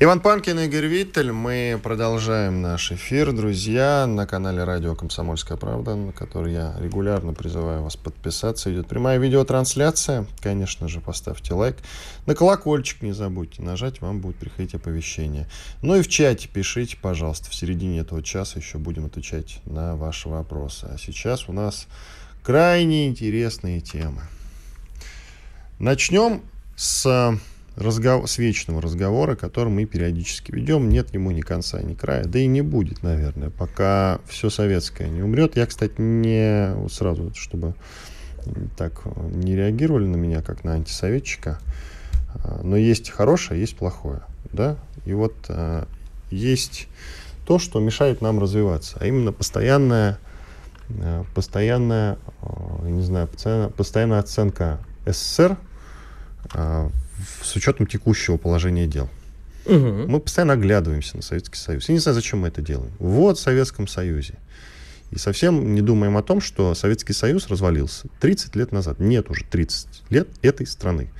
Иван Панкин, Игорь Виттель. Мы продолжаем наш эфир, друзья, на канале радио «Комсомольская правда», на который я регулярно призываю вас подписаться. Идет прямая видеотрансляция. Конечно же, поставьте лайк. На колокольчик не забудьте нажать, вам будет приходить оповещение. Ну и в чате пишите, пожалуйста. В середине этого часа еще будем отвечать на ваши вопросы. А сейчас у нас крайне интересные темы. Начнем с разговор, с вечного разговора, который мы периодически ведем. Нет ему ни конца, ни края. Да и не будет, наверное, пока все советское не умрет. Я, кстати, не вот сразу, чтобы так не реагировали на меня, как на антисоветчика. А, но есть хорошее, есть плохое. Да? И вот а, есть то, что мешает нам развиваться, а именно постоянная, а, постоянная, не знаю, постоянная, постоянная оценка СССР с учетом текущего положения дел. Угу. Мы постоянно оглядываемся на Советский Союз. Я не знаю, зачем мы это делаем. Вот в Советском Союзе. И совсем не думаем о том, что Советский Союз развалился 30 лет назад. Нет уже 30 лет этой страны.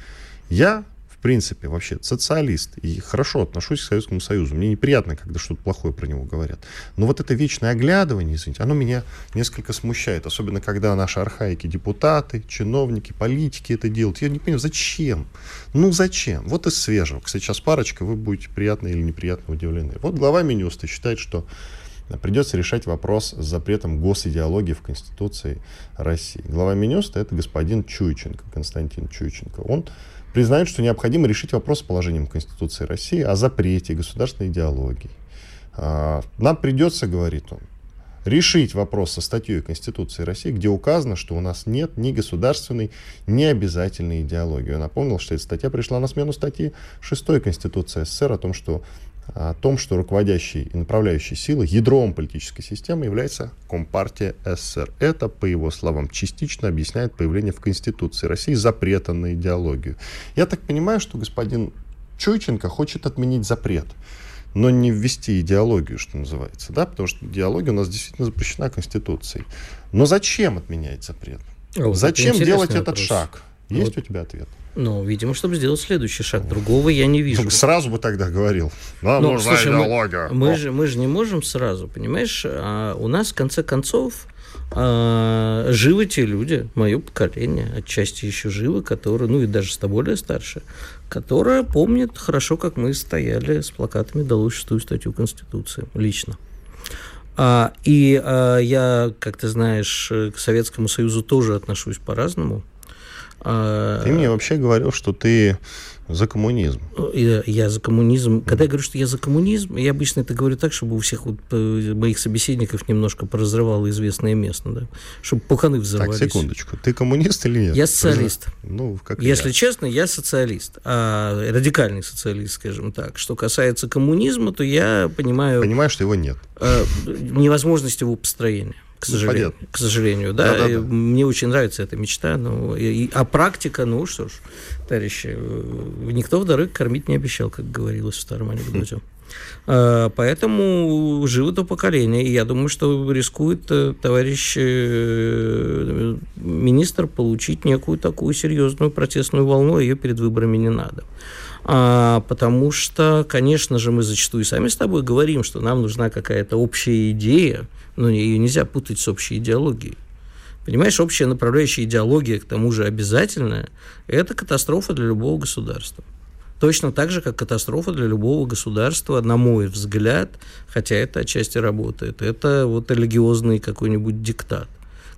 Я в принципе, вообще социалист и хорошо отношусь к Советскому Союзу. Мне неприятно, когда что-то плохое про него говорят. Но вот это вечное оглядывание, извините, оно меня несколько смущает. Особенно, когда наши архаики, депутаты, чиновники, политики это делают. Я не понимаю, зачем? Ну, зачем? Вот из свежего. Кстати, сейчас парочка, вы будете приятно или неприятно удивлены. Вот глава Минюста считает, что придется решать вопрос с запретом госидеологии в Конституции России. Глава Минюста – это господин Чуйченко, Константин Чуйченко. Он признают, что необходимо решить вопрос с положением Конституции России о запрете государственной идеологии. А, нам придется, говорит он, решить вопрос со статьей Конституции России, где указано, что у нас нет ни государственной, ни обязательной идеологии. Я напомнил, что эта статья пришла на смену статьи 6 Конституции СССР о том, что о том, что руководящей и направляющей силой, ядром политической системы является Компартия СССР. Это, по его словам, частично объясняет появление в Конституции России запрета на идеологию. Я так понимаю, что господин Чуйченко хочет отменить запрет, но не ввести идеологию, что называется, да, потому что идеология у нас действительно запрещена Конституцией. Но зачем отменять запрет? Вот зачем делать вопрос. этот шаг? Есть вот. у тебя ответ? Ну, видимо, чтобы сделать следующий шаг. Другого я не вижу. Сразу бы тогда говорил. Нам ну, нужна слушай, идеология. Мы, мы, же, мы же не можем сразу, понимаешь? А у нас, в конце концов, а, живы те люди, мое поколение, отчасти еще живы, которые, ну и даже с более старше, которые помнят хорошо, как мы стояли с плакатами «Долой шестую статью Конституции» лично. А, и а, я, как ты знаешь, к Советскому Союзу тоже отношусь по-разному. А, ты мне вообще говорил, что ты за коммунизм. Я, я за коммунизм. Когда я говорю, что я за коммунизм, я обычно это говорю так, чтобы у всех вот э, моих собеседников немножко поразрывало известное место, да, чтобы пуканы взорвались. Так, секундочку. Ты коммунист или нет? Я социалист. Ну, как Если я. честно, я социалист. А радикальный социалист, скажем так. Что касается коммунизма, то я понимаю... Понимаю, что его нет. Э, невозможность его построения к сожалению. К сожалению, да. Да, да, да. Мне очень нравится эта мечта. Ну, и, а практика, ну что ж, товарищи, э, никто в дорогу кормить не обещал, как говорилось в старом анекдоте. А, поэтому живо то поколение. И я думаю, что рискует э, товарищ э, министр получить некую такую серьезную протестную волну, а ее перед выборами не надо. А, потому что, конечно же, мы зачастую сами с тобой говорим, что нам нужна какая-то общая идея, но ее нельзя путать с общей идеологией. Понимаешь, общая направляющая идеология, к тому же обязательная, это катастрофа для любого государства. Точно так же, как катастрофа для любого государства, на мой взгляд, хотя это отчасти работает, это вот религиозный какой-нибудь диктат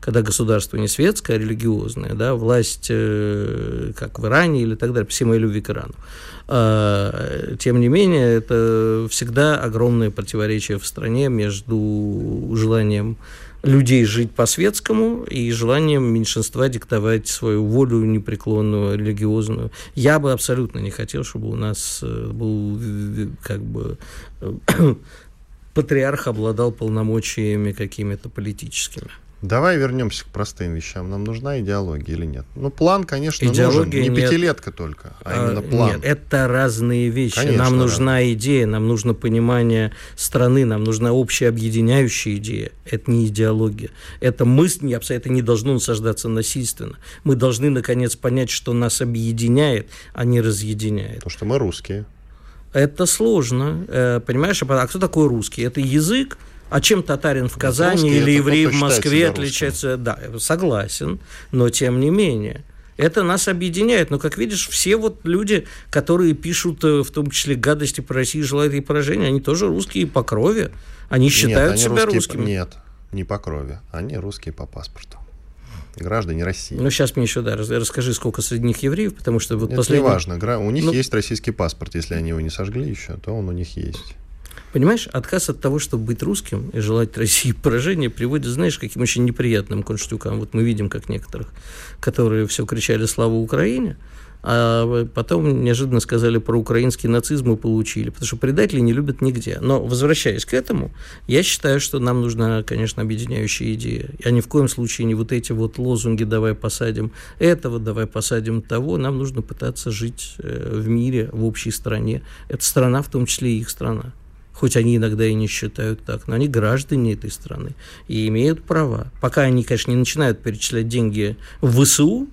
когда государство не светское, а религиозное, да, власть, э, как в Иране или так далее, все мои любви к Ирану. А, тем не менее, это всегда огромное противоречие в стране между желанием людей жить по-светскому и желанием меньшинства диктовать свою волю непреклонную, религиозную. Я бы абсолютно не хотел, чтобы у нас э, был э, как бы патриарх обладал полномочиями какими-то политическими. Давай вернемся к простым вещам. Нам нужна идеология или нет? Ну, план, конечно, идеология нужен. Не нет. пятилетка только, а, а именно план. Нет, это разные вещи. Конечно, нам нужна разные. идея, нам нужно понимание страны, нам нужна общая объединяющая идея. Это не идеология. Это мысль, это не должно насаждаться насильственно. Мы должны, наконец, понять, что нас объединяет, а не разъединяет. То, что мы русские. Это сложно, э, понимаешь? А кто такой русский? Это язык, а чем татарин в Казани Русский или еврей в Москве отличается? Да, согласен, но тем не менее. Это нас объединяет. Но, как видишь, все вот люди, которые пишут, э, в том числе, гадости про Россию, желают ей поражения, они тоже русские по крови. Они считают нет, они себя русские, русскими. Нет, не по крови. Они русские по паспорту. Граждане России. Ну, сейчас мне еще, да, расскажи, сколько среди них евреев, потому что вот Это последний... не важно. У них ну... есть российский паспорт. Если они его не сожгли еще, то он у них есть. Понимаешь, отказ от того, чтобы быть русским и желать России поражения, приводит, знаешь, к каким очень неприятным конштюкам. Вот мы видим, как некоторых, которые все кричали «Слава Украине!», а потом неожиданно сказали про украинский нацизм и получили, потому что предатели не любят нигде. Но, возвращаясь к этому, я считаю, что нам нужна, конечно, объединяющая идея. А ни в коем случае не вот эти вот лозунги «давай посадим этого», «давай посадим того». Нам нужно пытаться жить э, в мире, в общей стране. Это страна, в том числе и их страна хоть они иногда и не считают так, но они граждане этой страны и имеют права. Пока они, конечно, не начинают перечислять деньги в ВСУ,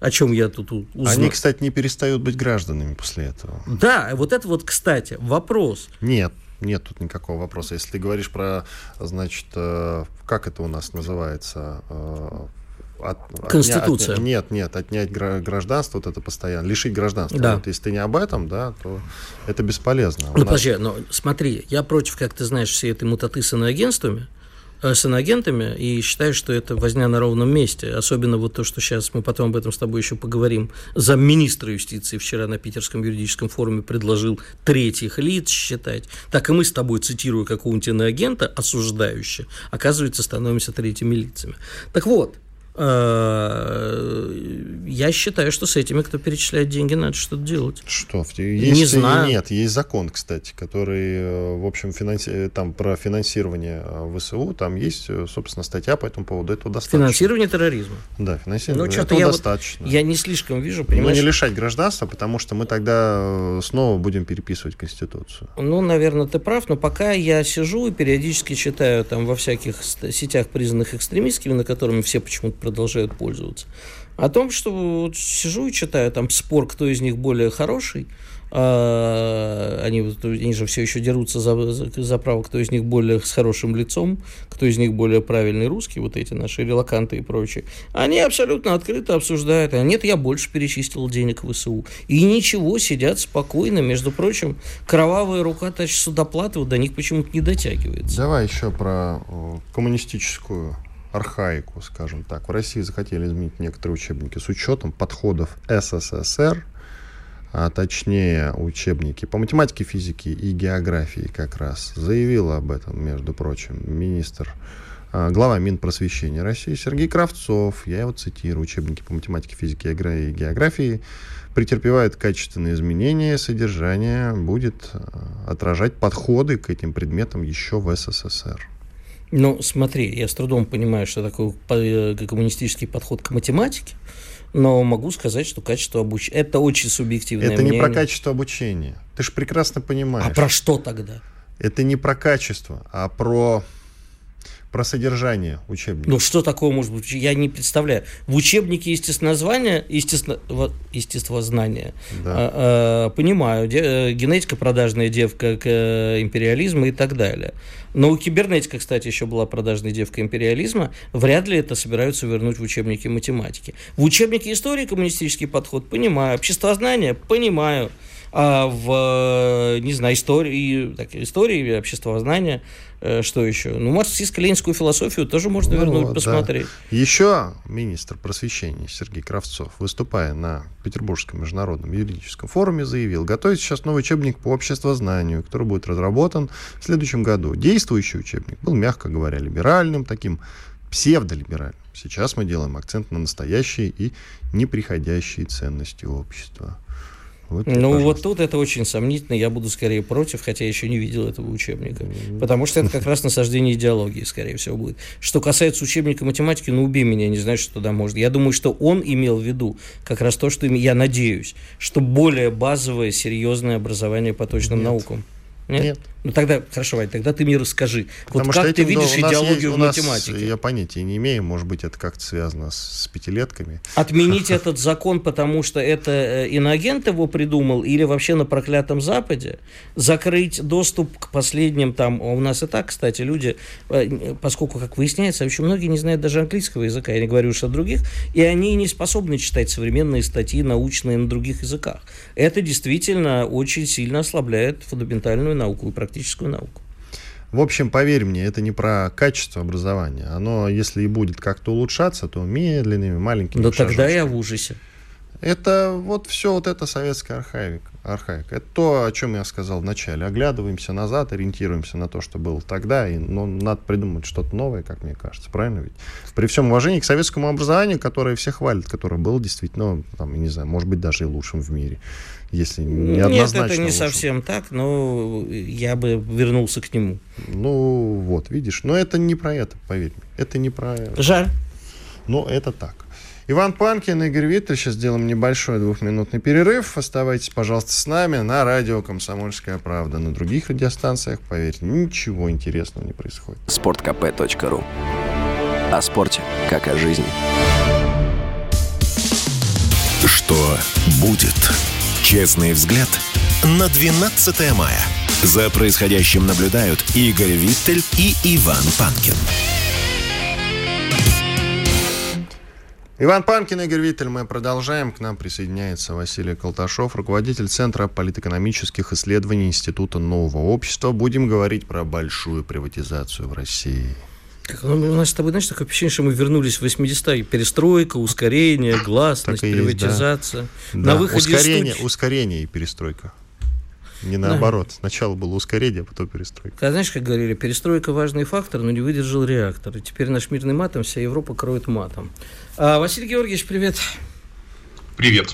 о чем я тут узнал. Они, кстати, не перестают быть гражданами после этого. Да, вот это вот, кстати, вопрос. Нет, нет тут никакого вопроса. Если ты говоришь про, значит, э, как это у нас называется, э, от, Конституция. Отня, нет, нет, отнять гражданство, вот это постоянно, лишить гражданства. Да. Вот если ты не об этом, да, то это бесполезно. Ну, нас... подожди, но смотри, я против, как ты знаешь, всей этой мутаты с иноагентствами, э, с иноагентами, и считаю, что это возня на ровном месте. Особенно вот то, что сейчас мы потом об этом с тобой еще поговорим. Замминистра юстиции вчера на Питерском юридическом форуме предложил третьих лиц считать. Так и мы с тобой, цитирую какого-нибудь иноагента, осуждающего, оказывается, становимся третьими лицами. Так вот, я считаю, что с этими, кто перечисляет деньги, надо что-то делать. Что? Есть, не знаю. Нет, есть закон, кстати, который, э, в общем, финанси... Э, там про финансирование ВСУ, там есть, собственно, статья по этому поводу. Этого достаточно. Финансирование терроризма. Да, финансирование. Ну, этого я достаточно. Вот, я не слишком вижу, понимаешь? Но не лишать гражданства, потому что мы тогда снова будем переписывать Конституцию. Ну, наверное, ты прав, но пока я сижу и периодически читаю там во всяких сетях, признанных экстремистскими, на которыми все почему-то продолжают пользоваться. О том, что вот сижу и читаю там спор, кто из них более хороший, а, они, они же все еще дерутся за, за, за право, кто из них более с хорошим лицом, кто из них более правильный русский, вот эти наши релаканты и прочие. Они абсолютно открыто обсуждают. А нет, я больше перечислил денег в ВСУ. И ничего, сидят спокойно. Между прочим, кровавая рука тащит судоплаты, вот до них почему-то не дотягивается. Давай еще про коммунистическую архаику, скажем так. В России захотели изменить некоторые учебники с учетом подходов СССР, а точнее учебники по математике, физике и географии как раз. Заявил об этом, между прочим, министр, а, глава Минпросвещения России Сергей Кравцов. Я его цитирую. Учебники по математике, физике и географии претерпевают качественные изменения, содержание будет а, отражать подходы к этим предметам еще в СССР. Ну, смотри, я с трудом понимаю, что такое э, коммунистический подход к математике, но могу сказать, что качество обучения... Это очень субъективное Это мнение. не про качество обучения. Ты же прекрасно понимаешь. А про что тогда? Это не про качество, а про про содержание учебника. Ну, что такое может быть? Я не представляю. В учебнике естествознания, естественно, естествознания, да. а, а, понимаю, де, э, генетика продажная девка к э, империализму и так далее. Но у кибернетика, кстати, еще была продажная девка империализма. Вряд ли это собираются вернуть в учебники математики. В учебнике истории коммунистический подход понимаю. Обществознание понимаю. А в, не знаю, истории, так, истории обществознания Э, что еще? Ну, марксистско-ленинскую философию тоже можно ну, вернуть, посмотреть. Да. Еще министр просвещения Сергей Кравцов, выступая на Петербургском международном юридическом форуме, заявил, готовится сейчас новый учебник по обществознанию, который будет разработан в следующем году. Действующий учебник был, мягко говоря, либеральным, таким псевдолиберальным. Сейчас мы делаем акцент на настоящие и неприходящие ценности общества. Вот ну, пожалуйста. вот тут это очень сомнительно. Я буду скорее против, хотя я еще не видел этого учебника. Потому что это как раз насаждение идеологии, скорее всего, будет. Что касается учебника математики, ну, убей меня, не знаю, что туда может. Я думаю, что он имел в виду как раз то, что я надеюсь, что более базовое, серьезное образование по точным Нет. наукам. Нет? Нет. Ну тогда, хорошо, Вань, тогда ты мне расскажи. Потому вот как ты видишь идеологию есть, в математике? Я понятия не имею, может быть, это как-то связано с, с пятилетками. Отменить этот закон, потому что это э, иноагент его придумал, или вообще на проклятом Западе? Закрыть доступ к последним там, а у нас и так, кстати, люди, э, поскольку, как выясняется, очень многие не знают даже английского языка, я не говорю уж о других, и они не способны читать современные статьи научные на других языках. Это действительно очень сильно ослабляет фундаментальную науку и практическую науку. В общем, поверь мне, это не про качество образования. Оно, если и будет как-то улучшаться, то медленными, маленькими Да тогда я в ужасе. Это вот все вот это советская архаика. архаика. Это то, о чем я сказал вначале. Оглядываемся назад, ориентируемся на то, что было тогда, и ну, надо придумать что-то новое, как мне кажется. Правильно ведь? При всем уважении к советскому образованию, которое все хвалят, которое было действительно, там, не знаю, может быть, даже и лучшим в мире если не Нет, это не лучше. совсем так, но я бы вернулся к нему. Ну, вот, видишь, но это не про это, поверь мне. Это не про это. Жаль. Но это так. Иван Панкин, Игорь Виттер. Сейчас сделаем небольшой двухминутный перерыв. Оставайтесь, пожалуйста, с нами на радио «Комсомольская правда». На других радиостанциях, поверьте, ничего интересного не происходит. Спорткп.ру О спорте, как о жизни. Что будет? Честный взгляд на 12 мая. За происходящим наблюдают Игорь Виттель и Иван Панкин. Иван Панкин, Игорь Виттель, мы продолжаем. К нам присоединяется Василий Колташов, руководитель Центра политэкономических исследований Института нового общества. Будем говорить про большую приватизацию в России. Так, ну, у нас с тобой, знаешь, такое впечатление, что мы вернулись в 80-е. Перестройка, ускорение, гласность, есть, приватизация. Да. На да. выходе ускорение, студии... ускорение и перестройка. Не наоборот. Да. Сначала было ускорение, а потом перестройка. А знаешь, как говорили, перестройка важный фактор, но не выдержал реактор. И теперь наш мирный матом вся Европа кроет матом. А, Василий Георгиевич, привет. Привет.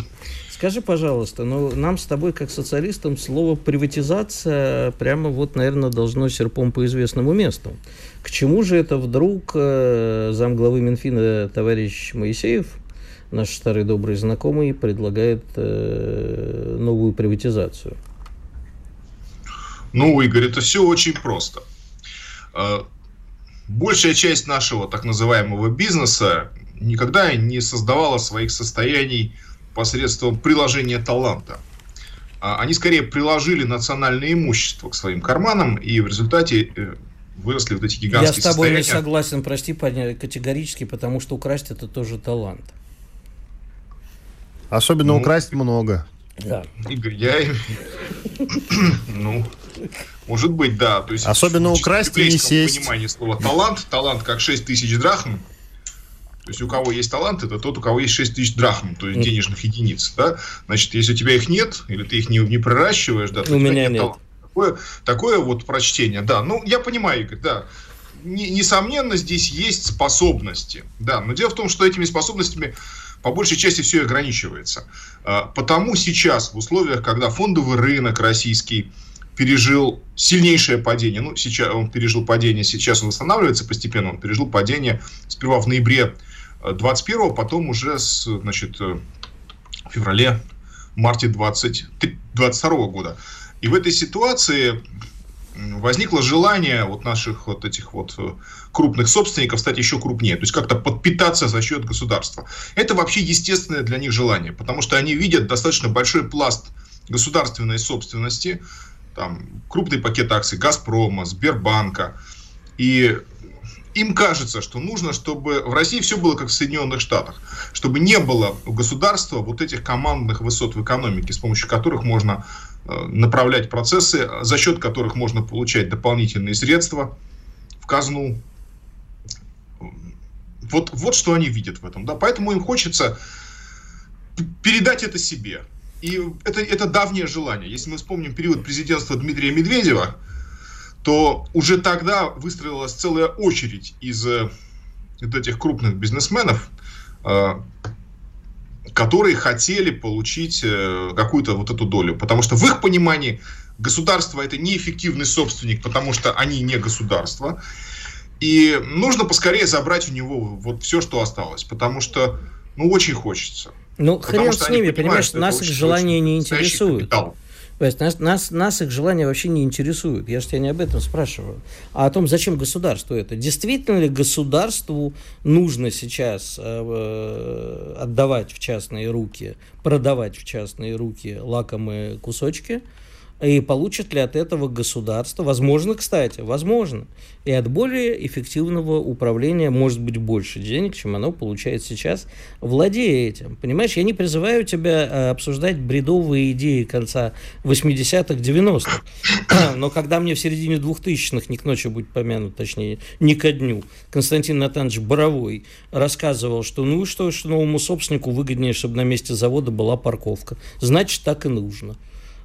Скажи, пожалуйста, ну нам с тобой, как социалистам, слово приватизация прямо вот, наверное, должно серпом по известному месту. К чему же это вдруг э, замглавы Минфина товарищ Моисеев, наш старый добрый знакомый, предлагает э, новую приватизацию? Ну, Игорь, это все очень просто. Э, большая часть нашего так называемого бизнеса никогда не создавала своих состояний посредством приложения таланта. А они скорее приложили национальное имущество к своим карманам, и в результате э, выросли вот эти гигантские Я с тобой состояния. не согласен, прости, категорически, потому что украсть это тоже талант. Особенно ну, украсть много. Да. Игорь, я... ну, может быть, да. То есть, Особенно украсть и не сесть. понимании слова талант, талант как 6 тысяч драхм, то есть у кого есть талант, это тот, у кого есть 6 тысяч драхм, то есть денежных единиц. Да? Значит, если у тебя их нет, или ты их не, не проращиваешь, да, у, меня нет. нет. Такое, такое вот прочтение, да. Ну, я понимаю, Игорь, да. Несомненно, здесь есть способности. Да, но дело в том, что этими способностями по большей части все ограничивается. А, потому сейчас, в условиях, когда фондовый рынок российский пережил сильнейшее падение, ну, сейчас он пережил падение, сейчас он восстанавливается постепенно, он пережил падение сперва в ноябре 21 потом уже с, значит, в феврале, марте 20, 22 года. И в этой ситуации возникло желание вот наших вот этих вот э, крупных собственников стать еще крупнее, то есть как-то подпитаться за счет государства. Это вообще естественное для них желание, потому что они видят достаточно большой пласт государственной собственности, там крупный пакет акций Газпрома, Сбербанка, и им кажется, что нужно, чтобы в России все было как в Соединенных Штатах, чтобы не было у государства вот этих командных высот в экономике, с помощью которых можно э, направлять процессы, за счет которых можно получать дополнительные средства в казну. Вот, вот что они видят в этом. Да? Поэтому им хочется передать это себе. И это, это давнее желание. Если мы вспомним период президентства Дмитрия Медведева, то уже тогда выстроилась целая очередь из э, вот этих крупных бизнесменов, э, которые хотели получить э, какую-то вот эту долю. Потому что в их понимании государство это неэффективный собственник, потому что они не государство. И нужно поскорее забрать у него вот все, что осталось. Потому что, ну, очень хочется. Ну, хрен с ними, понимаешь, нас их желания не интересуют. Капитал. То нас, нас, нас их желания вообще не интересуют. Я же тебя не об этом спрашиваю, а о том, зачем государству это. Действительно ли государству нужно сейчас э, отдавать в частные руки, продавать в частные руки лакомые кусочки – и получит ли от этого государство, возможно, кстати, возможно, и от более эффективного управления может быть больше денег, чем оно получает сейчас, владея этим. Понимаешь, я не призываю тебя э, обсуждать бредовые идеи конца 80-х, 90-х, но когда мне в середине 2000-х, не к ночи будет помянут, точнее, не ко дню, Константин Натанович Боровой рассказывал, что ну что, что новому собственнику выгоднее, чтобы на месте завода была парковка. Значит, так и нужно.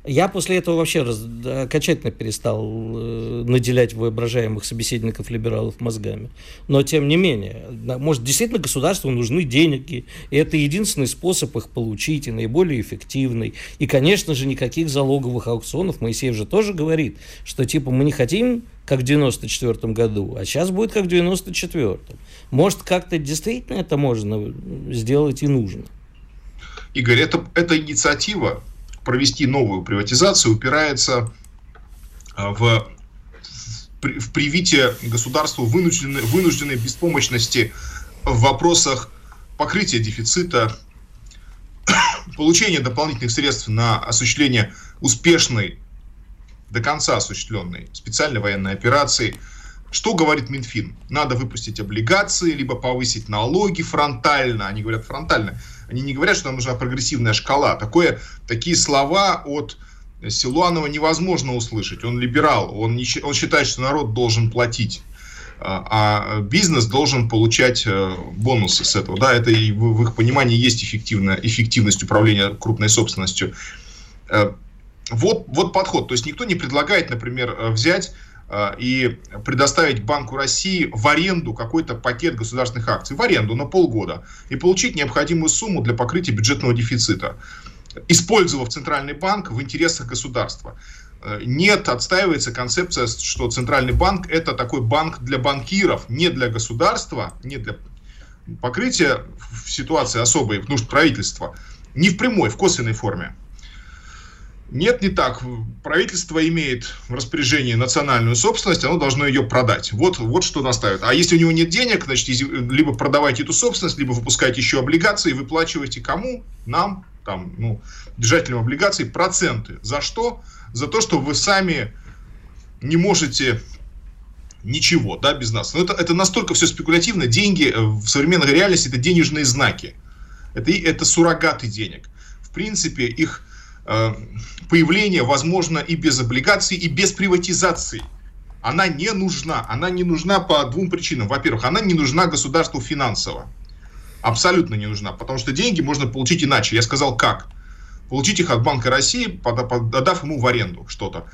Я после этого вообще раз, окончательно перестал э, наделять воображаемых собеседников либералов мозгами. Но тем не менее, может, действительно государству нужны деньги, и это единственный способ их получить, и наиболее эффективный. И, конечно же, никаких залоговых аукционов. Моисеев же тоже говорит, что типа мы не хотим как в 94 году, а сейчас будет как в 94 Может, как-то действительно это можно сделать и нужно. Игорь, это, эта инициатива провести новую приватизацию упирается а, в, в привитие государству вынужденной, вынужденной беспомощности в вопросах покрытия дефицита, получения дополнительных средств на осуществление успешной, до конца осуществленной специальной военной операции. Что говорит Минфин? Надо выпустить облигации, либо повысить налоги фронтально. Они говорят фронтально они не говорят, что нам нужна прогрессивная шкала. Такое, такие слова от Силуанова невозможно услышать. Он либерал, он, не, он считает, что народ должен платить а, а бизнес должен получать э, бонусы с этого. Да, это и в, их понимании есть эффективная, эффективность управления крупной собственностью. Э, вот, вот подход. То есть никто не предлагает, например, э, взять и предоставить Банку России в аренду какой-то пакет государственных акций, в аренду на полгода, и получить необходимую сумму для покрытия бюджетного дефицита, использовав Центральный банк в интересах государства. Э, нет, отстаивается концепция, что Центральный банк это такой банк для банкиров, не для государства, не для покрытия в ситуации особой нужд правительства, не в прямой, в косвенной форме. Нет, не так. Правительство имеет в распоряжении национальную собственность, оно должно ее продать. Вот, вот что наставит. А если у него нет денег, значит, либо продавайте эту собственность, либо выпускайте еще облигации, выплачивайте кому? Нам, там, ну, держателям облигаций, проценты. За что? За то, что вы сами не можете ничего, да, без нас. Но это, это настолько все спекулятивно. Деньги э, в современной реальности это денежные знаки. Это, это суррогаты денег. В принципе, их появление возможно и без облигаций, и без приватизации. Она не нужна. Она не нужна по двум причинам. Во-первых, она не нужна государству финансово. Абсолютно не нужна. Потому что деньги можно получить иначе. Я сказал, как. Получить их от Банка России, отдав ему в аренду что-то.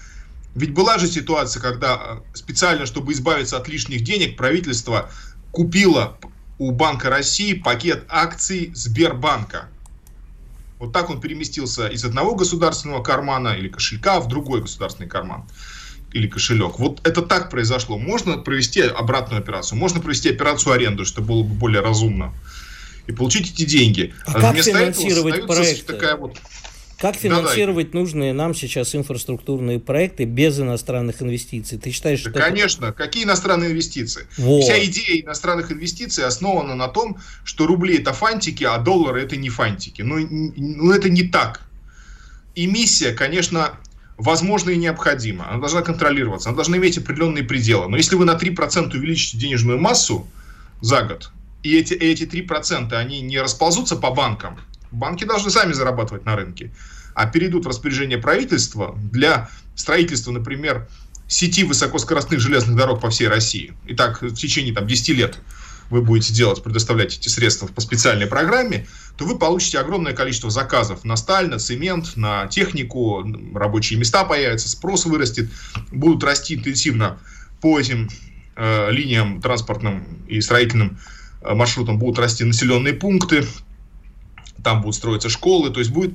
Ведь была же ситуация, когда э, специально, чтобы избавиться от лишних денег, правительство купило у Банка России пакет акций Сбербанка. Вот так он переместился из одного государственного кармана или кошелька в другой государственный карман или кошелек. Вот это так произошло. Можно провести обратную операцию, можно провести операцию аренду, что было бы более разумно, и получить эти деньги. А, а как финансировать проекты? Такая вот как финансировать да, нужные нам сейчас инфраструктурные проекты без иностранных инвестиций? Ты считаешь, да, что... Конечно. Какие иностранные инвестиции? Вот. Вся идея иностранных инвестиций основана на том, что рубли это фантики, а доллары это не фантики. Ну, ну это не так. Эмиссия, конечно, возможно и необходимо. Она должна контролироваться, она должна иметь определенные пределы. Но если вы на 3% увеличите денежную массу за год, и эти, эти 3% они не расползутся по банкам, банки должны сами зарабатывать на рынке, а перейдут в распоряжение правительства для строительства, например, сети высокоскоростных железных дорог по всей России. И так в течение там, 10 лет вы будете делать, предоставлять эти средства по специальной программе, то вы получите огромное количество заказов на сталь, на цемент, на технику, рабочие места появятся, спрос вырастет, будут расти интенсивно по этим э, линиям транспортным и строительным э, маршрутам будут расти населенные пункты, там будут строиться школы, то есть будет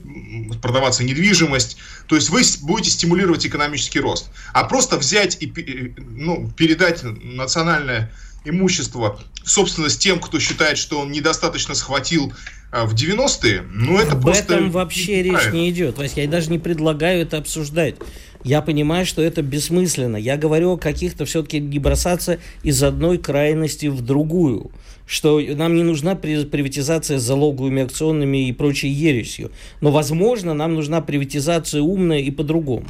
продаваться недвижимость, то есть вы будете стимулировать экономический рост. А просто взять и э, ну, передать национальное имущество в собственность тем, кто считает, что он недостаточно схватил а, в 90-е, ну это Об просто... этом вообще речь не идет, Вася, я даже не предлагаю это обсуждать. Я понимаю, что это бессмысленно. Я говорю о каких-то все-таки не бросаться из одной крайности в другую. Что нам не нужна приватизация с залоговыми акционными и прочей ересью. Но, возможно, нам нужна приватизация умная и по-другому.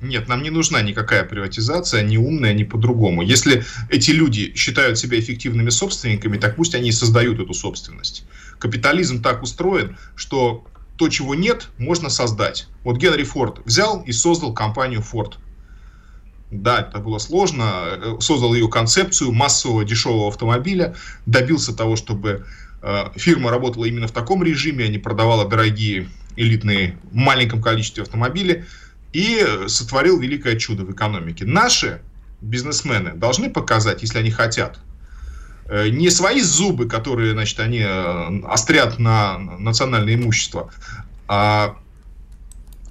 Нет, нам не нужна никакая приватизация, ни умная, ни по-другому. Если эти люди считают себя эффективными собственниками, так пусть они и создают эту собственность. Капитализм так устроен, что то, чего нет, можно создать. Вот Генри Форд взял и создал компанию Ford. Да, это было сложно. Э, создал ее концепцию массового дешевого автомобиля, добился того, чтобы э, фирма работала именно в таком режиме, а не продавала дорогие элитные в маленьком количестве автомобили и сотворил великое чудо в экономике. Наши бизнесмены должны показать, если они хотят, не свои зубы, которые, значит, они э, острят на национальное имущество, а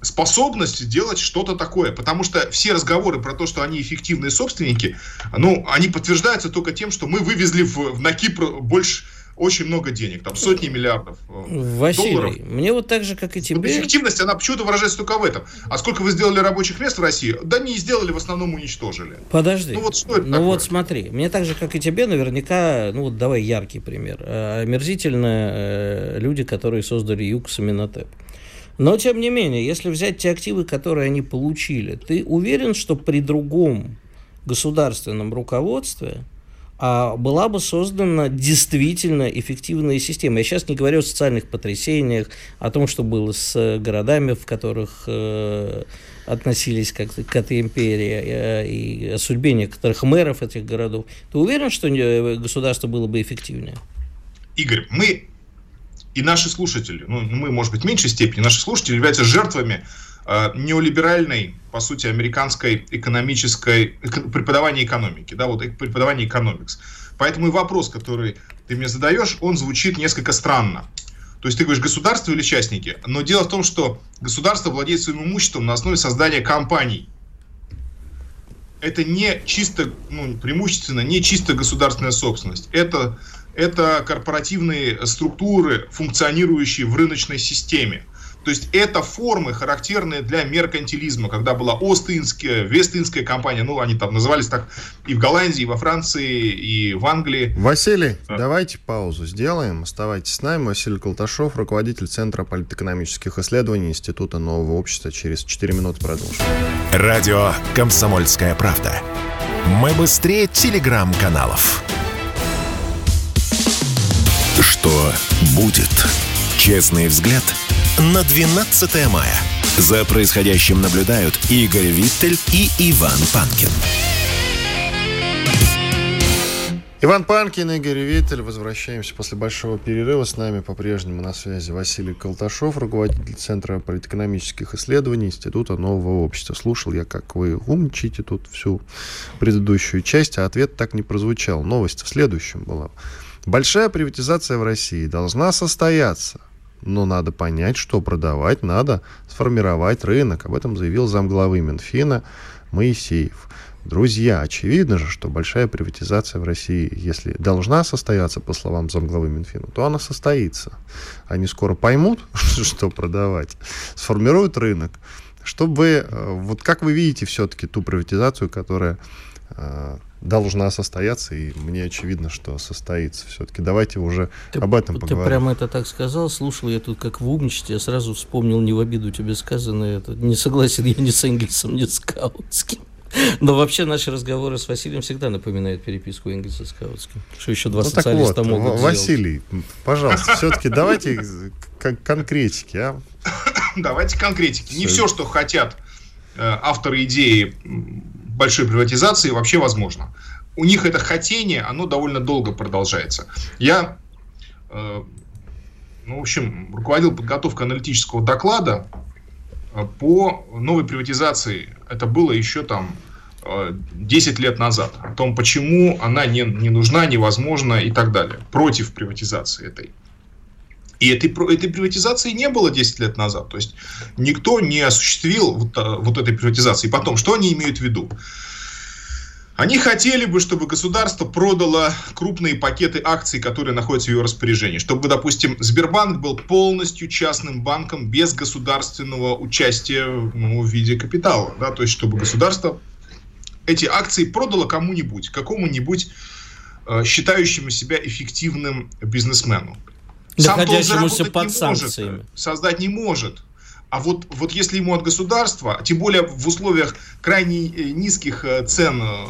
способность делать что-то такое. Потому что все разговоры про то, что они эффективные собственники, ну, они подтверждаются только тем, что мы вывезли в, в на Кипр больше очень много денег, там сотни миллиардов э, Василий, долларов. мне вот так же, как и тебе... Эффективность, она почему-то выражается только в этом. А сколько вы сделали рабочих мест в России? Да не сделали, в основном уничтожили. Подожди. Ну вот что это Ну такое? вот смотри, мне так же, как и тебе, наверняка, ну вот давай яркий пример. Э, омерзительно э, люди, которые создали ЮКС и Минотеп. Но, тем не менее, если взять те активы, которые они получили, ты уверен, что при другом государственном руководстве а была бы создана действительно эффективная система. Я сейчас не говорю о социальных потрясениях, о том, что было с городами, в которых э, относились как к этой империи, э, и о судьбе некоторых мэров этих городов. Ты уверен, что э, государство было бы эффективнее? Игорь, мы и наши слушатели, ну, мы, может быть, в меньшей степени, наши слушатели являются жертвами Э, неолиберальной, по сути, американской экономической, преподавания экономики, да, вот преподавание экономикс. Поэтому и вопрос, который ты мне задаешь, он звучит несколько странно. То есть ты говоришь государство или частники, но дело в том, что государство владеет своим имуществом на основе создания компаний. Это не чисто, ну, преимущественно не чисто государственная собственность. Это, это корпоративные структуры, функционирующие в рыночной системе. То есть это формы, характерные для меркантилизма, когда была Остинская, Вестинская компания, ну, они там назывались так и в Голландии, и во Франции, и в Англии. Василий, а. давайте паузу сделаем. Оставайтесь с нами. Василий Колташов, руководитель Центра политэкономических исследований Института нового общества. Через 4 минуты продолжим. Радио «Комсомольская правда». Мы быстрее телеграм-каналов. Что будет? Честный взгляд – на 12 мая. За происходящим наблюдают Игорь Виттель и Иван Панкин. Иван Панкин, Игорь Виттель. Возвращаемся после большого перерыва. С нами по-прежнему на связи Василий Колташов, руководитель Центра политэкономических исследований Института нового общества. Слушал я, как вы умничаете тут всю предыдущую часть, а ответ так не прозвучал. Новость в следующем была. Большая приватизация в России должна состояться но надо понять, что продавать, надо сформировать рынок. Об этом заявил замглавы Минфина Моисеев. Друзья, очевидно же, что большая приватизация в России, если должна состояться, по словам замглавы Минфина, то она состоится. Они скоро поймут, что продавать, сформируют рынок, чтобы, э, вот как вы видите все-таки ту приватизацию, которая э, должна состояться, и мне очевидно, что состоится. Все-таки давайте уже ты, об этом поговорим. Ты прямо это так сказал, слушал я тут как в умничестве, я сразу вспомнил не в обиду тебе сказанное, это, не согласен я ни с Энгельсом, ни с Каутским. Но вообще наши разговоры с Василием всегда напоминают переписку Энгельса с Каутским. Что еще два ну, социалиста вот, могут Василий, сделать. пожалуйста, все-таки давайте конкретики, а? Давайте конкретики. Не все, что хотят э, авторы идеи большой приватизации вообще возможно. У них это хотение, оно довольно долго продолжается. Я, э, ну, в общем, руководил подготовкой аналитического доклада э, по новой приватизации. Это было еще там 10 э, лет назад. О том, почему она не, не нужна, невозможна и так далее. Против приватизации этой. И этой, этой приватизации не было 10 лет назад. То есть никто не осуществил вот, э, вот этой приватизации. Потом, что они имеют в виду? Они хотели бы, чтобы государство продало крупные пакеты акций, которые находятся в его распоряжении. Чтобы, допустим, Сбербанк был полностью частным банком без государственного участия ну, в виде капитала. Да? То есть, чтобы государство эти акции продало кому-нибудь, какому-нибудь э, считающему себя эффективным бизнесмену находящемуся под санкциями. Может, создать не может. А вот, вот если ему от государства, тем более в условиях крайне э, низких э, цен э,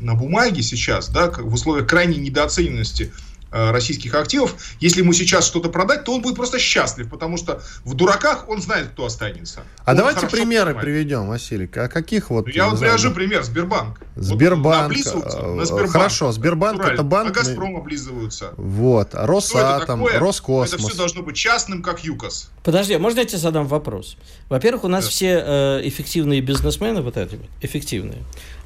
на бумаге сейчас, да, в условиях крайней недооцененности российских активов, если ему сейчас что-то продать, то он будет просто счастлив, потому что в дураках он знает, кто останется. А он давайте примеры понимает. приведем, Василий. А каких вот? Я вот привожу пример. Сбербанк. Сбербанк. Вот, э, на Сбербанк. Хорошо, Сбербанк натурально. это банк. А Газпром облизываются. Вот. Росатом, Роскосмос. Это все должно быть частным, как ЮКОС. Подожди, а можно я тебе задам вопрос? Во-первых, у нас да. все э, эффективные бизнесмены, вот эти вот, эффективные,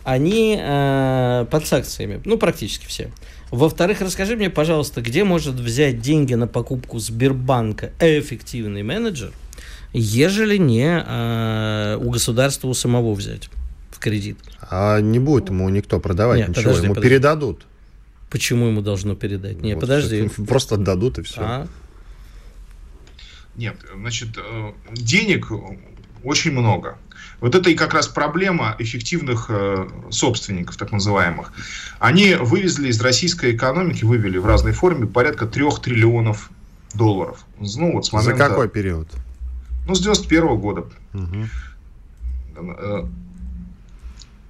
они э, под санкциями. Ну, практически все. Во-вторых, расскажи мне, пожалуйста, где может взять деньги на покупку Сбербанка эффективный менеджер, ежели не э, у государства у самого взять в кредит? А не будет ему никто продавать Нет, ничего, подожди, ему подожди. передадут. Почему ему должно передать? Нет, вот, подожди. Просто отдадут и все. А? Нет, значит, э, денег очень много. Вот это и как раз проблема эффективных э, собственников, так называемых. Они вывезли из российской экономики, вывели в разной форме порядка трех триллионов долларов. Ну, вот с момента... За какой период? Ну, с 91 -го года. Угу.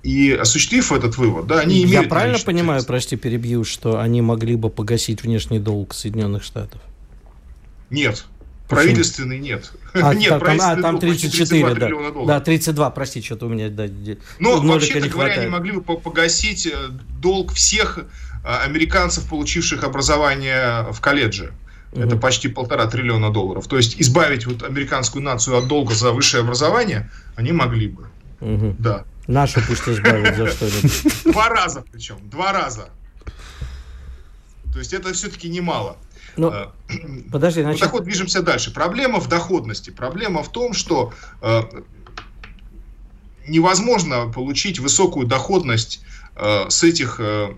И осуществив этот вывод, да, они имеют... Я правильно понимаю, прости, перебью, что они могли бы погасить внешний долг Соединенных Штатов? Нет. Правительственный нет. А, нет, так, правительственный а, там 34, да. Да, 32, прости, что-то у меня... Да, ну, вообще-то говоря, они могли бы погасить э, долг всех э, американцев, получивших образование в колледже. Угу. Это почти полтора триллиона долларов. То есть избавить вот американскую нацию от долга за высшее образование они могли бы. Угу. Да. Нашу пусть избавят за что-нибудь. Два раза причем, два раза. То есть это все-таки немало. Ну, э, подожди, значит... Вот так вот движемся дальше. Проблема в доходности. Проблема в том, что э, невозможно получить высокую доходность э, с этих э,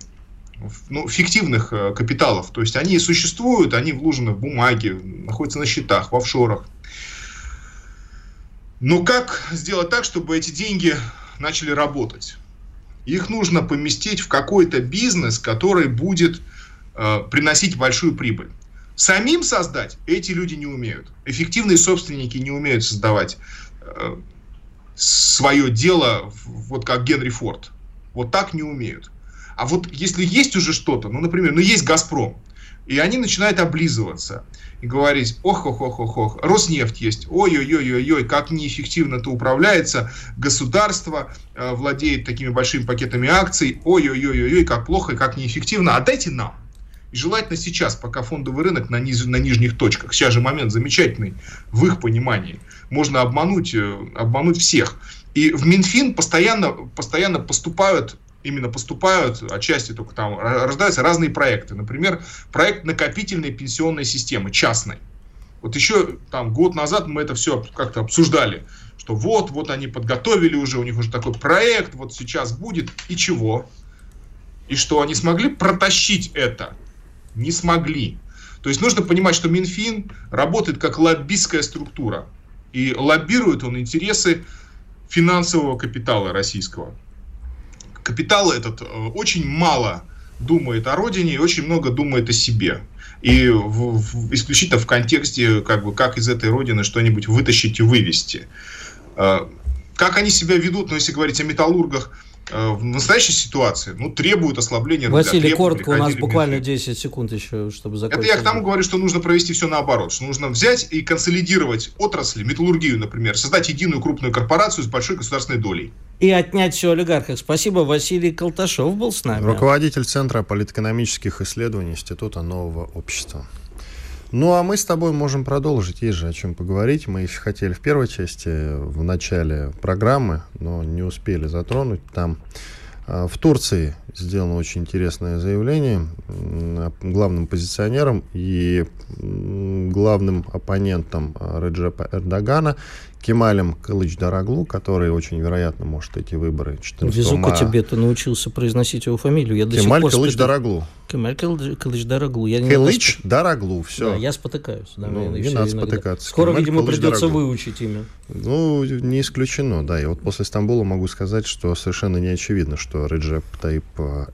ну, фиктивных э, капиталов. То есть они существуют, они вложены в бумаги, находятся на счетах, в офшорах. Но как сделать так, чтобы эти деньги начали работать? Их нужно поместить в какой-то бизнес, который будет э, приносить большую прибыль. Самим создать эти люди не умеют. Эффективные собственники не умеют создавать э, свое дело, вот как Генри Форд. Вот так не умеют. А вот если есть уже что-то, ну, например, ну, есть «Газпром», и они начинают облизываться и говорить, ох, ох, ох, ох, ох, Роснефть есть, ой-ой-ой-ой, как неэффективно это управляется, государство э, владеет такими большими пакетами акций, ой-ой-ой-ой, как плохо и как неэффективно, отдайте нам. И желательно сейчас, пока фондовый рынок на, низ, на нижних точках. Сейчас же момент замечательный в их понимании. Можно обмануть, э, обмануть всех. И в Минфин постоянно, постоянно поступают именно поступают, отчасти только там рождаются разные проекты. Например, проект накопительной пенсионной системы, частной. Вот еще там год назад мы это все как-то обсуждали, что вот, вот они подготовили уже, у них уже такой проект, вот сейчас будет, и чего? И что, они смогли протащить это? Не смогли. То есть нужно понимать, что Минфин работает как лоббистская структура. И лоббирует он интересы финансового капитала российского. капитал этот очень мало думает о родине и очень много думает о себе. И в, в, исключительно в контексте, как бы, как из этой родины что-нибудь вытащить и вывести. Как они себя ведут, ну, если говорить о металлургах, Э, в настоящей ситуации ну, требуют ослабления Василий, коротко, у нас буквально 10 секунд еще, чтобы закончить. Это я к тому говорю, что нужно провести все наоборот, что нужно взять и консолидировать отрасли, металлургию, например, создать единую крупную корпорацию с большой государственной долей. И отнять все олигархов. Спасибо, Василий Колташов был с нами. Руководитель Центра политэкономических исследований Института нового общества. Ну, а мы с тобой можем продолжить. Есть же о чем поговорить. Мы еще хотели в первой части, в начале программы, но не успели затронуть. Там а, в Турции сделано очень интересное заявление главным позиционером и главным оппонентом Реджепа Эрдогана Кемалем Кылыч Дараглу, который очень вероятно может эти выборы 14 Везука мая. тебе ты научился произносить его фамилию. Я Кемаль Кылыч Дараглу. Кемаль Кылыч Дараглу. Я Кылыч Дараглу, все. Да, я спотыкаюсь. Да, ну, не надо иногда. спотыкаться. Скоро, Кемаль видимо, придется выучить имя. Ну, не исключено, да. И вот после Стамбула могу сказать, что совершенно не очевидно, что Реджеп Таип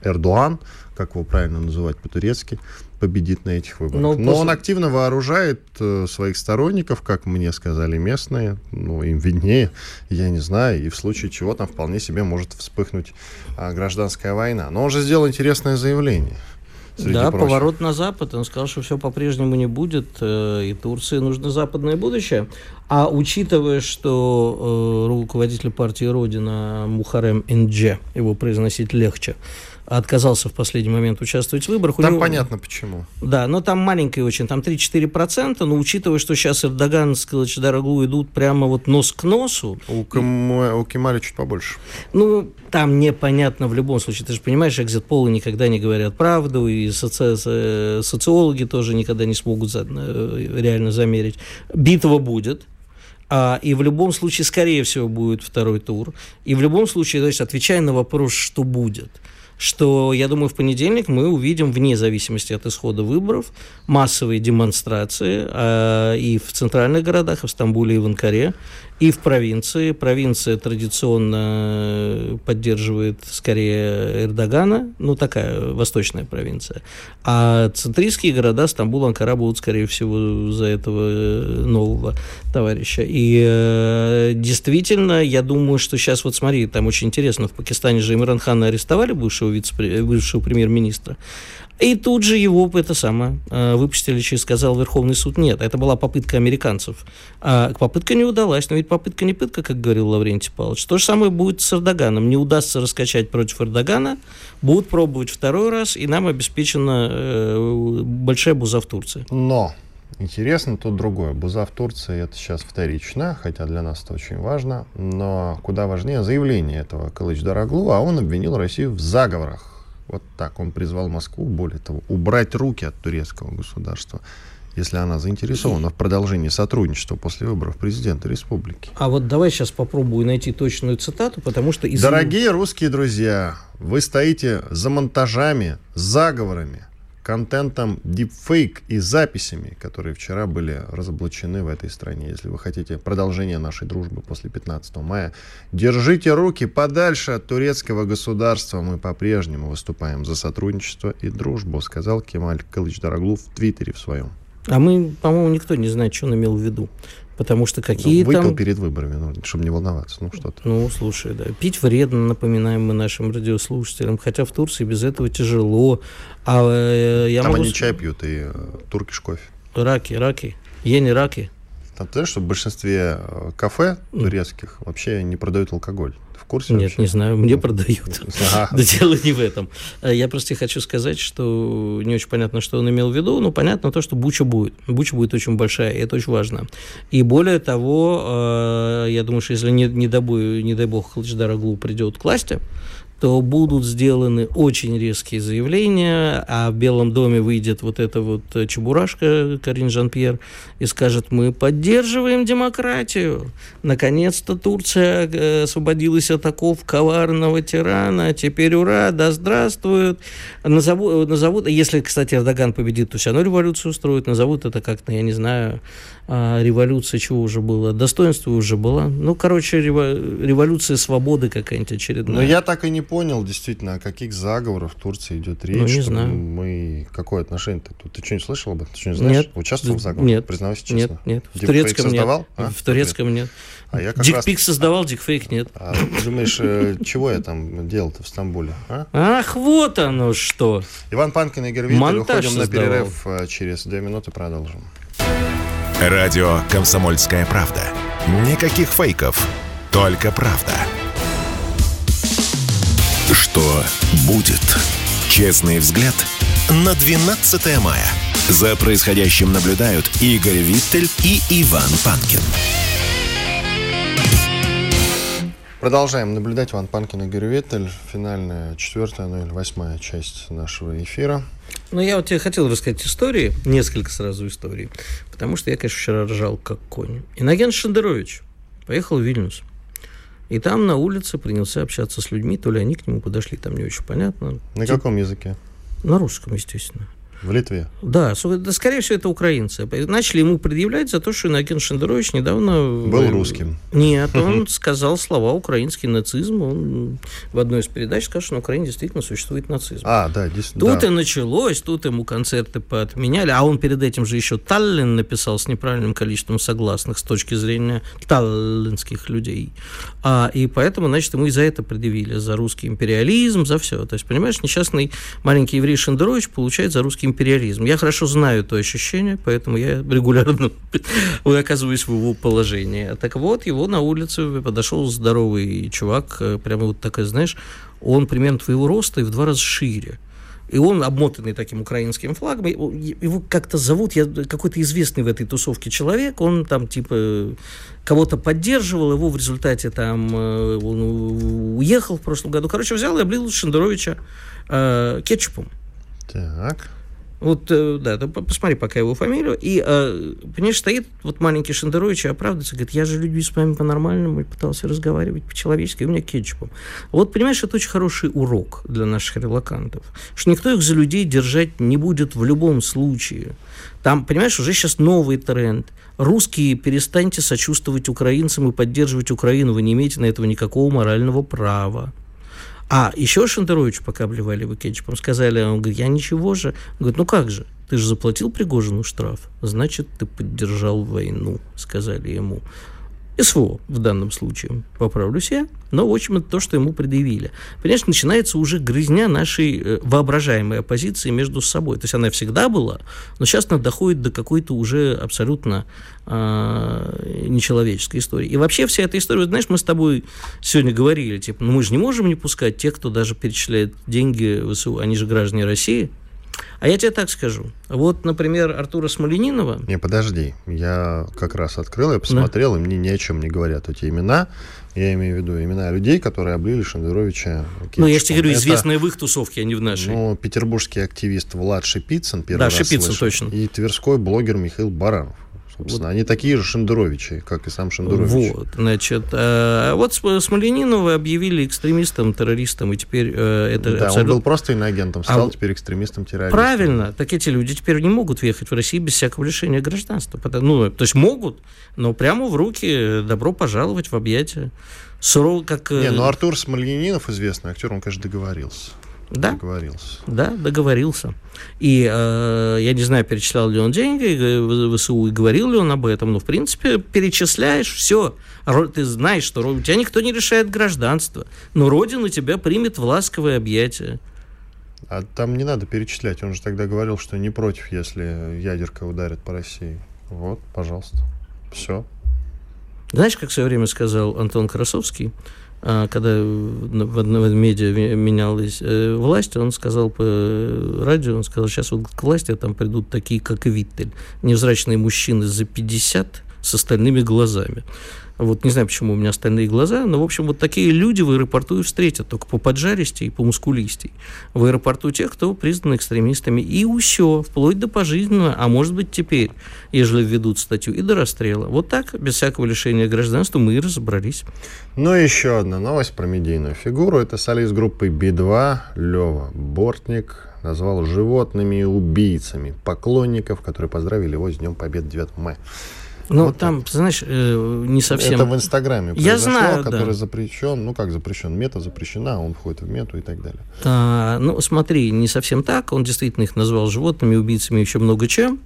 Эрдуан, как его правильно называть по-турецки, победит на этих выборах. Но, Но после... он активно вооружает э, своих сторонников, как мне сказали местные, ну, им виднее, я не знаю, и в случае чего там вполне себе может вспыхнуть э, гражданская война. Но он же сделал интересное заявление. Да, прочего. поворот на Запад. Он сказал, что все по-прежнему не будет, э, и Турции нужно западное будущее. А учитывая, что э, руководитель партии Родина Мухарем Эндже, его произносить легче, отказался в последний момент участвовать в выборах. Там него... понятно почему. Да, но там маленькая очень, там 3-4%, но учитывая, что сейчас Эрдоган с Калачдараглу идут прямо вот нос к носу. У, Кам... и... у Кемаля чуть побольше. Ну, там непонятно в любом случае. Ты же понимаешь, экзит-полы никогда не говорят правду, и соци... социологи тоже никогда не смогут за... Э, реально замерить. Битва будет, а, и в любом случае, скорее всего, будет второй тур. И в любом случае, то есть, отвечая на вопрос, что будет – что, я думаю, в понедельник мы увидим, вне зависимости от исхода выборов, массовые демонстрации э, и в центральных городах, и в Стамбуле, и в Анкаре, и в провинции. Провинция традиционно поддерживает скорее Эрдогана, ну такая восточная провинция. А центристские города, Стамбул, Анкара будут, скорее всего, за этого нового товарища. И э, действительно, я думаю, что сейчас, вот смотри, там очень интересно, в Пакистане же Имран Хана арестовали, бывшего, вице бывшего премьер-министра. И тут же его это самое э, выпустили, через сказал Верховный суд. Нет, это была попытка американцев. А попытка не удалась, но ведь попытка не пытка, как говорил Лаврентий Павлович. То же самое будет с Эрдоганом. Не удастся раскачать против Эрдогана, будут пробовать второй раз, и нам обеспечена э, большая буза в Турции. Но Интересно тут другое. Буза в Турции это сейчас вторично, хотя для нас это очень важно. Но куда важнее заявление этого Калыч Дороглу, а он обвинил Россию в заговорах вот так он призвал Москву, более того, убрать руки от турецкого государства, если она заинтересована в продолжении сотрудничества после выборов президента республики. А вот давай сейчас попробую найти точную цитату, потому что... Из... Дорогие русские друзья, вы стоите за монтажами, заговорами, контентом deepfake и записями, которые вчера были разоблачены в этой стране. Если вы хотите продолжение нашей дружбы после 15 мая, держите руки подальше от турецкого государства. Мы по-прежнему выступаем за сотрудничество и дружбу, сказал Кемаль Кылыч Дороглу в Твиттере в своем. А мы, по-моему, никто не знает, что он имел в виду. Потому что какие ну, выпил там... перед выборами, ну, чтобы не волноваться, ну что-то. Ну, слушай, да. Пить вредно, напоминаем мы нашим радиослушателям, хотя в Турции без этого тяжело. А, э, я там могу... они чай пьют и э, туркиш кофе. Раки, раки. Ени раки. Там, ты знаешь, что в большинстве э, кафе турецких вообще не продают алкоголь в курсе? Нет, вообще? не знаю, мне продают. Ага. Да дело не в этом. Э, я просто хочу сказать, что не очень понятно, что он имел в виду, но понятно то, что Буча будет. Буча будет очень большая, и это очень важно. И более того, э, я думаю, что если не, не, дай, не дай бог Халдждараглу придет к власти, то будут сделаны очень резкие заявления, а в Белом доме выйдет вот эта вот чебурашка Карин Жан-Пьер и скажет, мы поддерживаем демократию. Наконец-то Турция э, освободилась от оков коварного тирана, теперь ура, да здравствует. Назовут, назовут, если, кстати, Эрдоган победит, то все равно революцию устроит, назовут это как-то, я не знаю, а революция чего уже было? Достоинство уже было. Ну, короче, революция свободы какая-нибудь очередная. Но я так и не понял понял действительно, о каких заговорах в Турции идет ну, речь. Ну, не знаю. Мы... Какое отношение-то тут? Ты что, не слышал об этом? Ты что, не знаешь? Нет. Участвовал в заговоре? Нет. Признавайся честно. Нет, нет. В турецком создавал? нет. А? В турецком нет. А я как Дикпик раз... создавал, дикфейк нет. А, думаешь, э, чего я там делал-то в Стамбуле? А? Ах, вот оно что. Иван Панкин и. Монтаж Уходим на перерыв. э, Через две минуты продолжим. Радио «Комсомольская правда». Никаких фейков, только правда. Что будет? Честный взгляд на 12 мая. За происходящим наблюдают Игорь Виттель и Иван Панкин. Продолжаем наблюдать Иван Панкин и Герри Ветель. Финальная четвертая, ну или восьмая часть нашего эфира. Ну, я вот тебе хотел рассказать истории, несколько сразу историй, потому что я, конечно, вчера ржал как конь. Иноген Шендерович поехал в Вильнюс. И там на улице принялся общаться с людьми, то ли они к нему подошли, там не очень понятно. На Тип- каком языке? На русском, естественно. В Литве. Да, да, скорее всего, это украинцы. Начали ему предъявлять за то, что Иноген Шендерович недавно... Был русским. Нет, он сказал слова «украинский нацизм». Он в одной из передач сказал, что на Украине действительно существует нацизм. А, да, действительно. Тут да. и началось, тут ему концерты поотменяли, а он перед этим же еще Таллин написал с неправильным количеством согласных с точки зрения таллинских людей. А, и поэтому, значит, ему и за это предъявили, за русский империализм, за все. То есть, понимаешь, несчастный маленький еврей Шендерович получает за русский империализм. Я хорошо знаю то ощущение, поэтому я регулярно оказываюсь в его положении. Так вот, его на улице подошел здоровый чувак, э, прямо вот такой, знаешь, он примерно твоего роста и в два раза шире. И он обмотанный таким украинским флагом. Его- как-то зовут, я какой-то известный в этой тусовке человек. Он там типа кого-то поддерживал, его в результате там э, он уехал в прошлом году. Короче, взял и облил Шендеровича э, кетчупом. Так. Вот, э, да, посмотри пока его фамилию. И, э, понимаешь, стоит вот маленький Шендерович и оправдывается, говорит, я же людьми с вами по-нормальному пытался разговаривать по-человечески, у меня кетчупом. Вот, понимаешь, это очень хороший урок для наших релакантов, что никто их за людей держать не будет в любом случае. Там, понимаешь, уже сейчас новый тренд. Русские, перестаньте сочувствовать украинцам и поддерживать Украину, вы не имеете на этого никакого морального права. А еще Шендерович, пока обливали его сказали, он говорит, я ничего же. Он говорит, ну как же, ты же заплатил Пригожину штраф, значит, ты поддержал войну, сказали ему. СВО в данном случае, поправлюсь я, но, в общем, это то, что ему предъявили. Понимаешь, начинается уже грызня нашей э, воображаемой оппозиции между собой. То есть она всегда была, но сейчас она доходит до какой-то уже абсолютно э, нечеловеческой истории. И вообще вся эта история, знаешь, мы с тобой сегодня говорили, типа, ну мы же не можем не пускать тех, кто даже перечисляет деньги в ВСУ, они же граждане России. А я тебе так скажу. Вот, например, Артура Смоленинова, Не, подожди. Я как раз открыл, я посмотрел, и мне ни о чем не говорят эти имена. Я имею в виду имена людей, которые облили Шендеровича ну, я же тебе говорю, Это, известные в их тусовке, а не в нашей. Ну, петербургский активист Влад Шипицын, первый Да, раз Шипицын, слышу, точно. И тверской блогер Михаил Баранов. Собственно, они такие же Шендеровичи, как и сам Шендерович. Вот, значит, э, вот См- Смоленинова объявили экстремистом, террористом, и теперь э, это Да, он абсолютно... был просто иноагентом, стал А- теперь экстремистом-террористом. Правильно, так эти люди теперь не могут въехать в Россию без всякого лишения гражданства. Ну, то есть могут, но прямо в руки э, добро пожаловать в объятия. Сурово, как... э, Не, ну Артур Смольянинов, известный актер, он, конечно, договорился. Да, Договорился. Да, договорился. И э, я не знаю, перечислял ли он деньги в ВСУ и говорил ли он об этом, но в принципе перечисляешь все. Ты знаешь, что у тебя никто не решает гражданство, но Родина тебя примет в ласковое объятие. А там не надо перечислять. Он же тогда говорил, что не против, если ядерка ударит по России. Вот, пожалуйста. Все. Знаешь, как в свое время сказал Антон Красовский, когда в одном медиа ме- менялась э, власть, он сказал по радио, он сказал, сейчас вот к власти там придут такие, как Виттель, невзрачные мужчины за 50 с остальными глазами. Вот не знаю, почему у меня остальные глаза, но, в общем, вот такие люди в аэропорту и встретят, только по поджаристей и по мускулистей. В аэропорту тех, кто признан экстремистами. И все, вплоть до пожизненного, а может быть теперь, ежели введут статью, и до расстрела. Вот так, без всякого лишения гражданства, мы и разобрались. Ну и еще одна новость про медийную фигуру. Это солист группы Би-2 Лева Бортник назвал животными и убийцами поклонников, которые поздравили его с Днем Победы 9 мая. Ну, вот там, так. знаешь, э, не совсем... Это в Инстаграме Я знаю, который да. запрещен, ну, как запрещен, мета запрещена, он входит в мету и так далее. А, ну, смотри, не совсем так, он действительно их назвал животными, убийцами, еще много чем,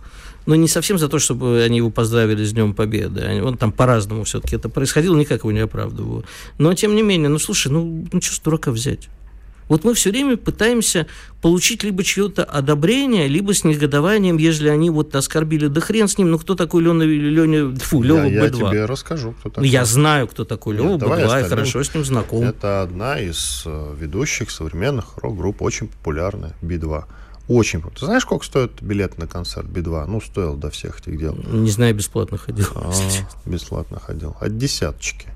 но не совсем за то, чтобы они его поздравили с Днем Победы. Он там по-разному все-таки это происходило, никак его не оправдываю. Но, тем не менее, ну, слушай, ну, ну что с дурака взять? Вот мы все время пытаемся получить либо чье-то одобрение, либо с негодованием, если они вот оскорбили, да хрен с ним, ну кто такой Леня, Леня фу, Лева я, Б2? Я тебе расскажу, кто такой. Я знаю, кто такой Лева Б2, я хорошо с ним знаком. Это одна из э, ведущих современных рок-групп, очень популярная, Би-2. Очень. Ты знаешь, сколько стоит билет на концерт Би-2? Ну, стоил до всех этих дел. Не знаю, бесплатно ходил. А, бесплатно ходил. От десяточки.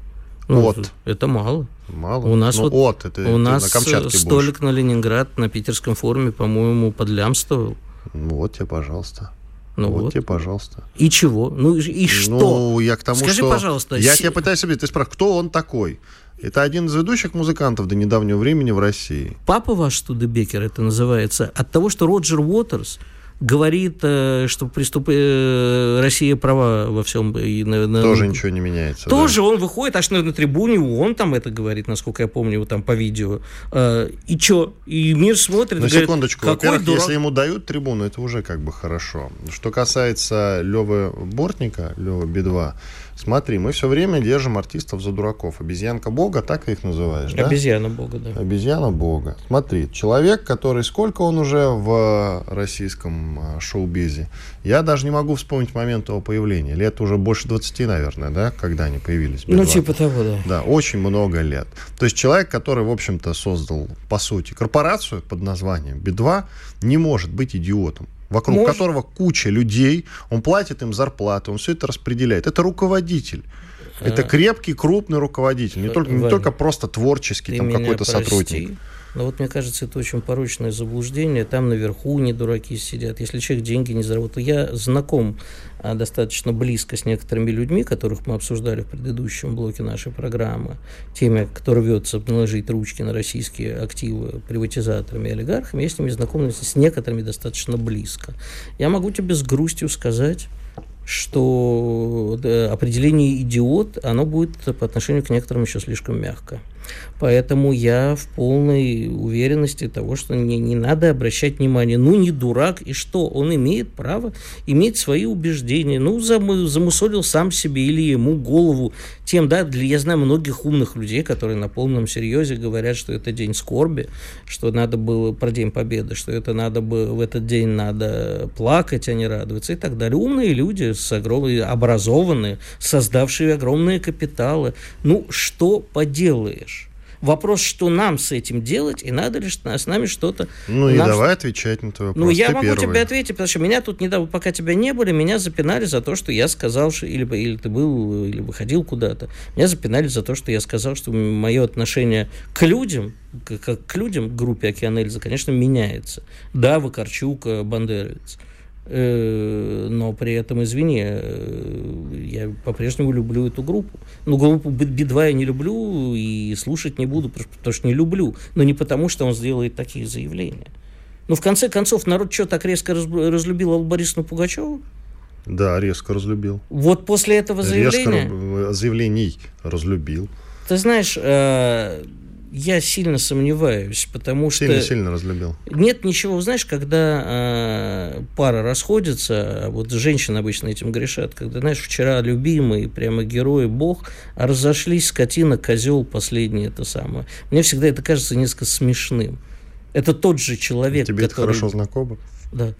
Ну, от. Это мало. Мало. У нас ну, вот от, это, у нас на Камчатке столик будешь. на Ленинград на питерском форуме, по-моему, под лям стоил. Ну, вот тебе, пожалуйста. Ну вот, вот тебе, пожалуйста. И чего? Ну и что? Ну, я к тому, Скажи, что... пожалуйста. Я с... тебя пытаюсь объяснить. Ты спрашиваешь, кто он такой? Это один из ведущих музыкантов до недавнего времени в России. Папа ваш Студебекер это называется. От того, что Роджер Уотерс говорит, э, что приступ... Э, Россия права во всем. И на, на... Тоже ничего не меняется. Тоже да. он выходит, аж на, на трибуне, он там это говорит, насколько я помню, там по видео. Э, и что? И мир смотрит. На секундочку. Во-первых, дурак... если ему дают трибуну, это уже как бы хорошо. Что касается Левы Бортника, Левы Би-2, Смотри, мы все время держим артистов за дураков. Обезьянка Бога, так их называешь, да? Обезьяна Бога, да. Обезьяна Бога. Смотри, человек, который сколько он уже в российском а, шоу-бизе, я даже не могу вспомнить момент его появления. Лет уже больше 20, наверное, да, когда они появились. Ну, типа того, да. Да, очень много лет. То есть человек, который, в общем-то, создал, по сути, корпорацию под названием Би-2, не может быть идиотом вокруг Может. которого куча людей, он платит им зарплату, он все это распределяет. Это руководитель. А... Это крепкий, крупный руководитель, не только, не только просто творческий там какой-то сотрудник. Но вот мне кажется, это очень порочное заблуждение. Там наверху не дураки сидят. Если человек деньги не заработал. Я знаком а, достаточно близко с некоторыми людьми, которых мы обсуждали в предыдущем блоке нашей программы. Теме, кто рвется наложить ручки на российские активы приватизаторами и олигархами. Я с ними знаком с некоторыми достаточно близко. Я могу тебе с грустью сказать, что определение идиот, оно будет по отношению к некоторым еще слишком мягко. Поэтому я в полной уверенности того, что не, не надо обращать внимание. Ну, не дурак, и что? Он имеет право иметь свои убеждения. Ну, зам, замусолил сам себе или ему голову тем, да, для, я знаю многих умных людей, которые на полном серьезе говорят, что это день скорби, что надо было про День Победы, что это надо бы в этот день надо плакать, а не радоваться и так далее. Умные люди, с огромной, образованные, создавшие огромные капиталы. Ну, что поделаешь? Вопрос, что нам с этим делать, и надо ли с нами что-то... Ну и давай отвечать на твой вопрос. Ну, я Ты могу первый. тебе ответить, потому что меня тут недавно, пока тебя не были, меня запинали за то, что я сказал, что или, или ты был, или выходил куда-то. Меня запинали за то, что я сказал, что мое отношение к людям, как к людям, к группе Океан Эльза, конечно, меняется. Да, Вакарчук, Бандеровец. Э, но при этом, извини, э, я по-прежнему люблю эту группу. Ну, группу Би-2 я не люблю и слушать не буду, потому что не люблю. Но не потому, что он сделает такие заявления. Ну, в конце концов, народ что, так резко разлюбил Аллу Борисовну Пугачеву? Да, резко разлюбил. Вот после этого заявления... Резко заявлений разлюбил. Ты знаешь, э, я сильно сомневаюсь, потому что... Сильно разлюбил. Нет ничего, знаешь, когда э, пара расходится, вот женщины обычно этим грешат, когда, знаешь, вчера любимый, прямо герой, бог, а разошлись скотина, козел, последний это самое. Мне всегда это кажется несколько смешным. Это тот же человек, Тебе который... это хорошо знакомо? Да.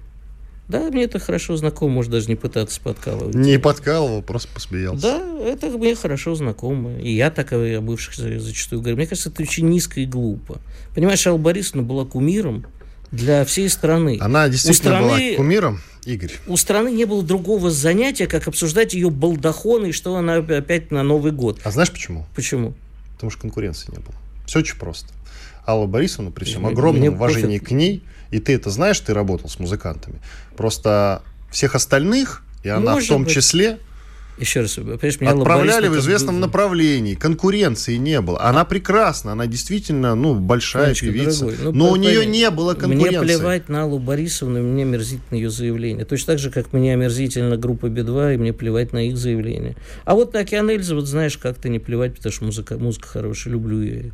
Да, мне это хорошо знакомо, может даже не пытаться подкалывать. Не подкалывал, просто посмеялся. Да, это мне хорошо знакомо. И я так о бывших зачастую говорю. Мне кажется, это очень низко и глупо. Понимаешь, Алла Борисовна была кумиром для всей страны. Она действительно страны, была кумиром, Игорь. У страны не было другого занятия, как обсуждать ее балдахоны и что она опять на Новый год. А знаешь почему? Почему? Потому что конкуренции не было. Все очень просто. Алла Борисовна, при всем огромном уважении пофиг. к ней, и ты это знаешь, ты работал с музыкантами, просто всех остальных, и она Может в том быть. числе, Еще раз, понимаешь, меня Отправляли в известном направлении, конкуренции не было. Она прекрасна, она действительно, ну, большая Сонечка, певица, дорогой, ну, но у нее не было конкуренции. Мне плевать на Аллу Борисовну, мне омерзительно ее заявление. Точно так же, как мне омерзительно группа Би-2, и мне плевать на их заявление. А вот на Океан Эльза, вот знаешь, как-то не плевать, потому что музыка, музыка хорошая, люблю ее.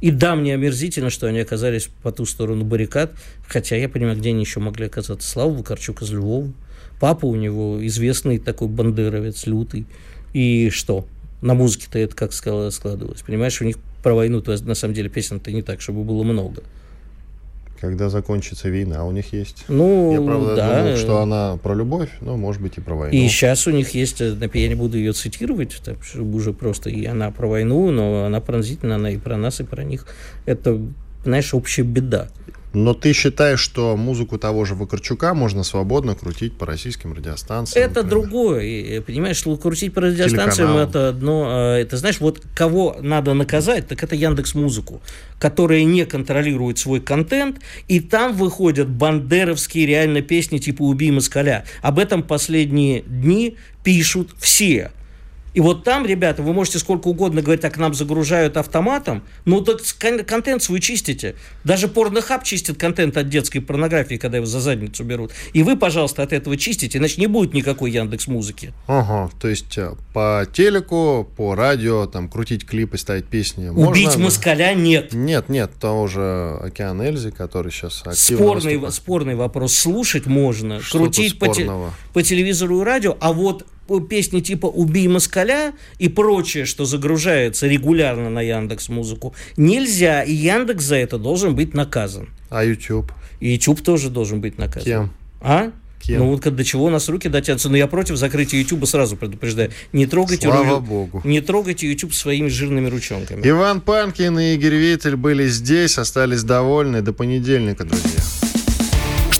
И да, мне омерзительно, что они оказались по ту сторону баррикад, хотя я понимаю, где они еще могли оказаться. Слава Вакарчук из Львова. Папа у него известный такой бандеровец, лютый. И что? На музыке-то это как складывалось. Понимаешь, у них про войну на самом деле песен-то не так, чтобы было много когда закончится война, у них есть. Ну, я правда да. думал, что она про любовь, но может быть и про войну. И сейчас у них есть, э, я не буду ее цитировать, так, чтобы уже просто и она про войну, но она пронзительна, она и про нас, и про них. Это, знаешь, общая беда. Но ты считаешь, что музыку того же Вакарчука можно свободно крутить по российским радиостанциям? Это например? другое. Понимаешь, крутить по радиостанциям Телеканал. это одно. А, это знаешь, вот кого надо наказать, так это Яндекс Музыку, которая не контролирует свой контент, и там выходят бандеровские реально песни типа «Убей москаля». Об этом последние дни пишут все. И вот там, ребята, вы можете сколько угодно говорить, так нам загружают автоматом, но так контент свой чистите. Даже порнохаб чистит контент от детской порнографии, когда его за задницу берут. И вы, пожалуйста, от этого чистите, иначе не будет никакой Яндекс Музыки. Ага, то есть э, по телеку, по радио, там, крутить клипы, ставить песни Убить можно? москаля нет. Нет, нет, того же Океан Эльзи, который сейчас спорный, спорный вопрос. Слушать можно, Что крутить по, те, по телевизору и радио, а вот песни типа «Убей москаля» и прочее, что загружается регулярно на Яндекс Музыку, нельзя, и Яндекс за это должен быть наказан. А YouTube? И YouTube тоже должен быть наказан. Кем? А? Кем? Ну вот до чего у нас руки дотянутся. Но я против закрытия YouTube сразу предупреждаю. Не трогайте, Слава ру... Богу. не трогайте YouTube своими жирными ручонками. Иван Панкин и Игорь Виттель были здесь, остались довольны. До понедельника, друзья.